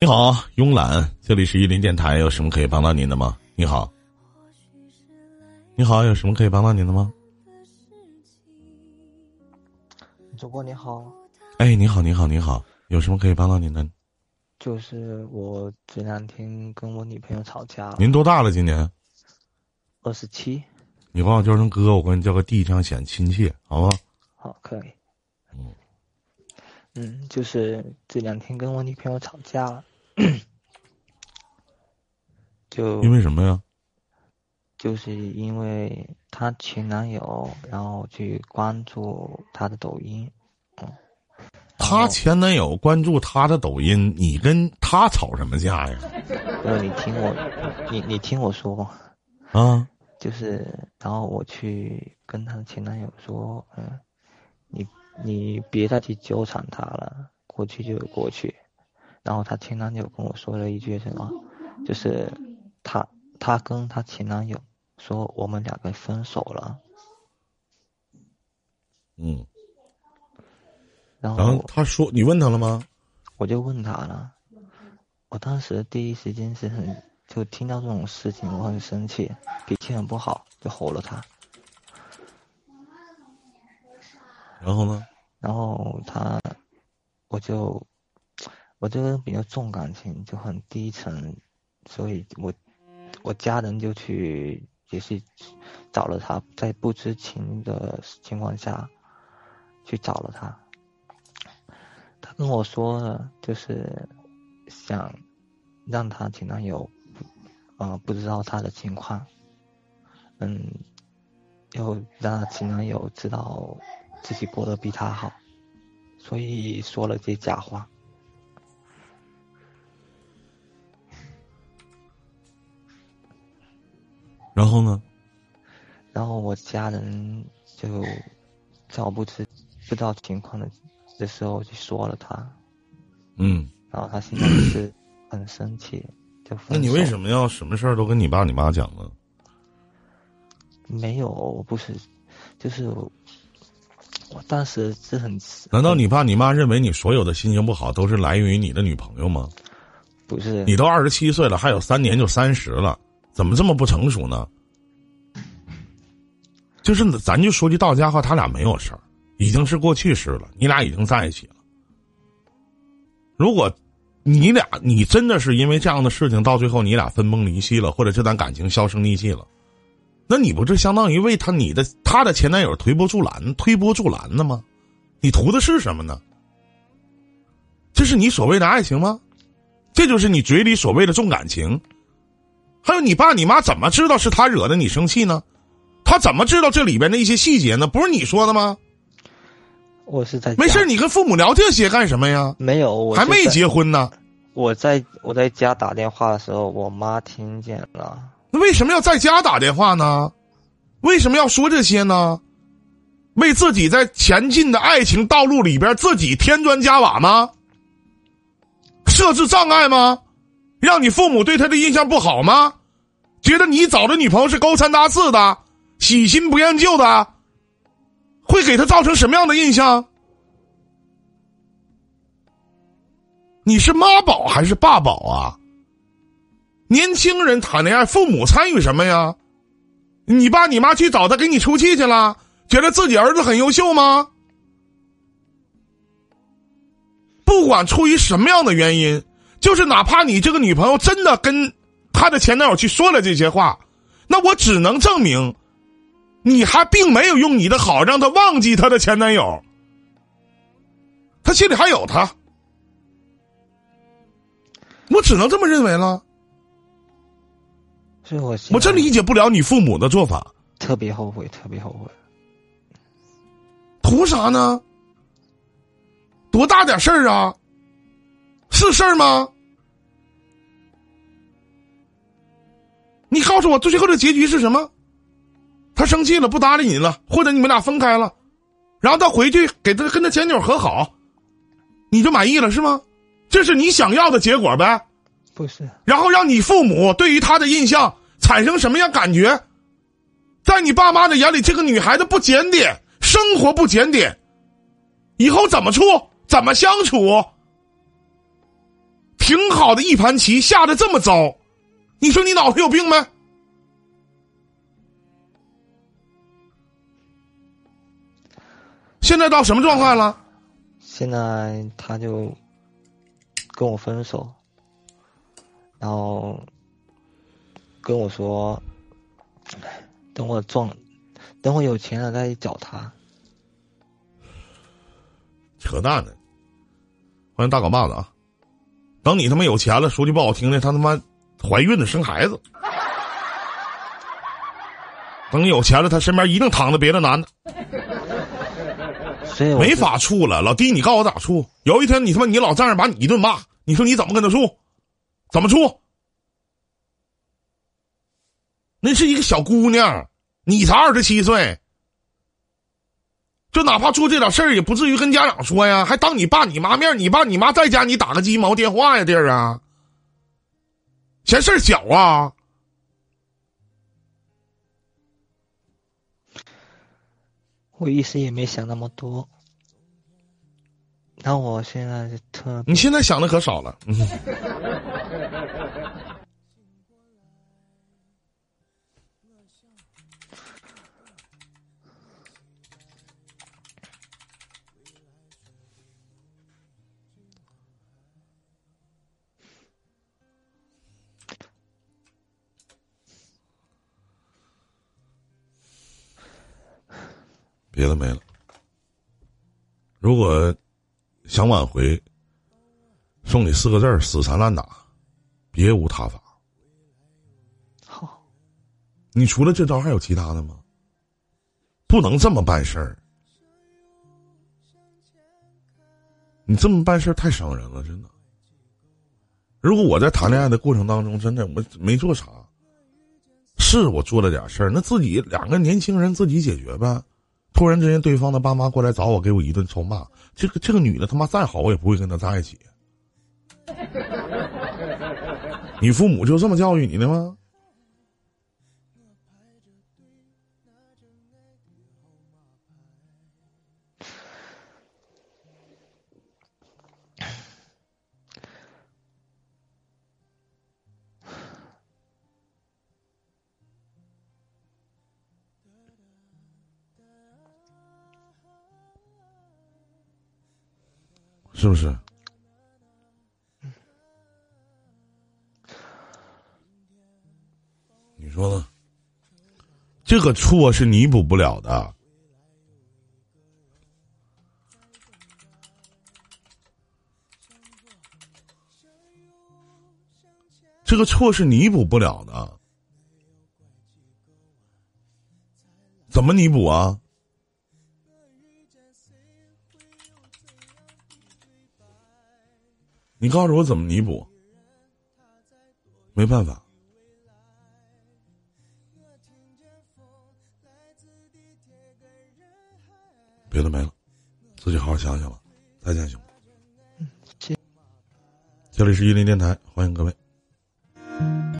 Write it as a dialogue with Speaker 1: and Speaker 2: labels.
Speaker 1: 你好，慵懒，这里是伊林电台，有什么可以帮到您的吗？你好，你好，有什么可以帮到您的吗？
Speaker 2: 主播你好，
Speaker 1: 哎，你好，你好，你好，有什么可以帮到您的？
Speaker 2: 就是我这两天跟我女朋友吵架了，
Speaker 1: 您多大了？今年？
Speaker 2: 二十七。
Speaker 1: 你管我叫声哥，我管你叫个弟，这样显亲切，好吗？
Speaker 2: 好，可以。
Speaker 1: 嗯，
Speaker 2: 嗯，就是这两天跟我女朋友吵架了，就
Speaker 1: 因为什么呀？
Speaker 2: 就是因为她前男友，然后去关注她的抖音，嗯，
Speaker 1: 她前男友关注她的抖音，你跟她吵什么架呀？
Speaker 2: 不是你听我，你你听我说，
Speaker 1: 啊，
Speaker 2: 就是然后我去跟她的前男友说，嗯，你你别再去纠缠他了，过去就过去。然后她前男友跟我说了一句什么，就是她她跟她前男友说我们两个分手了，
Speaker 1: 嗯，
Speaker 2: 然
Speaker 1: 然后
Speaker 2: 后
Speaker 1: 他说，你问他了吗？
Speaker 2: 我就问他了，我当时第一时间是很就听到这种事情我很生气，脾气很不好，就吼了他。
Speaker 1: 然后呢？
Speaker 2: 然后他，我就，我这个人比较重感情，就很低沉，所以我，我家人就去也是找了他，在不知情的情况下，去找了他。他跟我说了，就是想让他前男友，呃，不知道他的情况，嗯，又让他前男友知道自己过得比他好，所以说了这假话。
Speaker 1: 然后呢？
Speaker 2: 然后我家人就在我不知不知道情况的的时候就说了他，
Speaker 1: 嗯，
Speaker 2: 然后他现在是很生气，就
Speaker 1: 那你为什么要什么事儿都跟你爸你妈讲呢？
Speaker 2: 没有？我不是，就是我我当时是很
Speaker 1: 难道你爸你妈认为你所有的心情不好都是来源于你的女朋友吗？
Speaker 2: 不是
Speaker 1: 你都二十七岁了，还有三年就三十了，怎么这么不成熟呢？就是咱就说句到家话，他俩没有事儿，已经是过去式了，你俩已经在一起了。如果你俩你真的是因为这样的事情，到最后你俩分崩离析了，或者这段感情销声匿迹了，那你不是相当于为他你的他的前男友推波助澜、推波助澜的吗？你图的是什么呢？这是你所谓的爱情吗？这就是你嘴里所谓的重感情。还有你爸你妈怎么知道是他惹的你生气呢？他怎么知道这里边的一些细节呢？不是你说的吗？
Speaker 2: 我是在
Speaker 1: 没事，
Speaker 2: 家
Speaker 1: 你跟父母聊这些干什么呀？
Speaker 2: 没有，我
Speaker 1: 还没结婚呢，
Speaker 2: 我在我在家打电话的时候，我妈听见了。
Speaker 1: 那为什么要在家打电话呢？为什么要说这些呢？为自己在前进的爱情道路里边自己添砖加瓦吗？设置障碍吗？让你父母对他的印象不好吗？觉得你找的女朋友是勾三搭四的、喜新不厌旧的，会给他造成什么样的印象？你是妈宝还是爸宝啊？年轻人谈恋爱，父母参与什么呀？你爸你妈去找他给你出气去了，觉得自己儿子很优秀吗？不管出于什么样的原因，就是哪怕你这个女朋友真的跟她的前男友去说了这些话，那我只能证明，你还并没有用你的好让她忘记她的前男友，她心里还有他，我只能这么认为了。
Speaker 2: 所以我
Speaker 1: 我真理解不了你父母的做法，
Speaker 2: 特别后悔，特别后悔。
Speaker 1: 图啥呢？多大点事儿啊？是事儿吗？告诉我，最后的结局是什么？他生气了，不搭理你了，或者你们俩分开了，然后他回去给他跟他前女友和好，你就满意了是吗？这是你想要的结果呗？
Speaker 2: 不是，
Speaker 1: 然后让你父母对于他的印象产生什么样感觉？在你爸妈的眼里，这个女孩子不检点，生活不检点，以后怎么处？怎么相处？挺好的一盘棋下的这么糟，你说你脑子有病没？现在到什么状态了？
Speaker 2: 现在他就跟我分手，然后跟我说，等我赚，等我有钱了再去找他。
Speaker 1: 扯淡呢！欢迎大狗棒子啊！等你他妈有钱了，说句不好听的，他他妈怀孕了生孩子。等你有钱了，他身边一定躺着别的男的。
Speaker 2: 所以
Speaker 1: 没法处了，老弟，你告诉我咋处？有一天你他妈你老丈人把你一顿骂，你说你怎么跟他处？怎么处？那是一个小姑娘，你才二十七岁，就哪怕做这点事儿，也不至于跟家长说呀，还当你爸你妈面，你爸你妈在家你打个鸡毛电话呀，弟儿啊，嫌事儿小啊？
Speaker 2: 我一时也没想那么多。那我现在就特
Speaker 1: 你现在想的可少了，嗯。别的没了。如果想挽回，送你四个字儿：死缠烂打，别无他法。
Speaker 2: 好，
Speaker 1: 你除了这招还有其他的吗？不能这么办事儿。你这么办事儿太伤人了，真的。如果我在谈恋爱的过程当中，真的我没做啥，是我做了点事儿，那自己两个年轻人自己解决呗。突然之间，对方的爸妈过来找我，给我一顿臭骂。这个这个女的他妈再好，我也不会跟她在一起。你父母就这么教育你的吗？是不是？你说呢？这个错是弥补不了的，这个错是弥补不了的，怎么弥补啊？你告诉我怎么弥补？没办法，别的没了，自己好好想想吧。再见，兄弟。这里是一林电台，欢迎各位。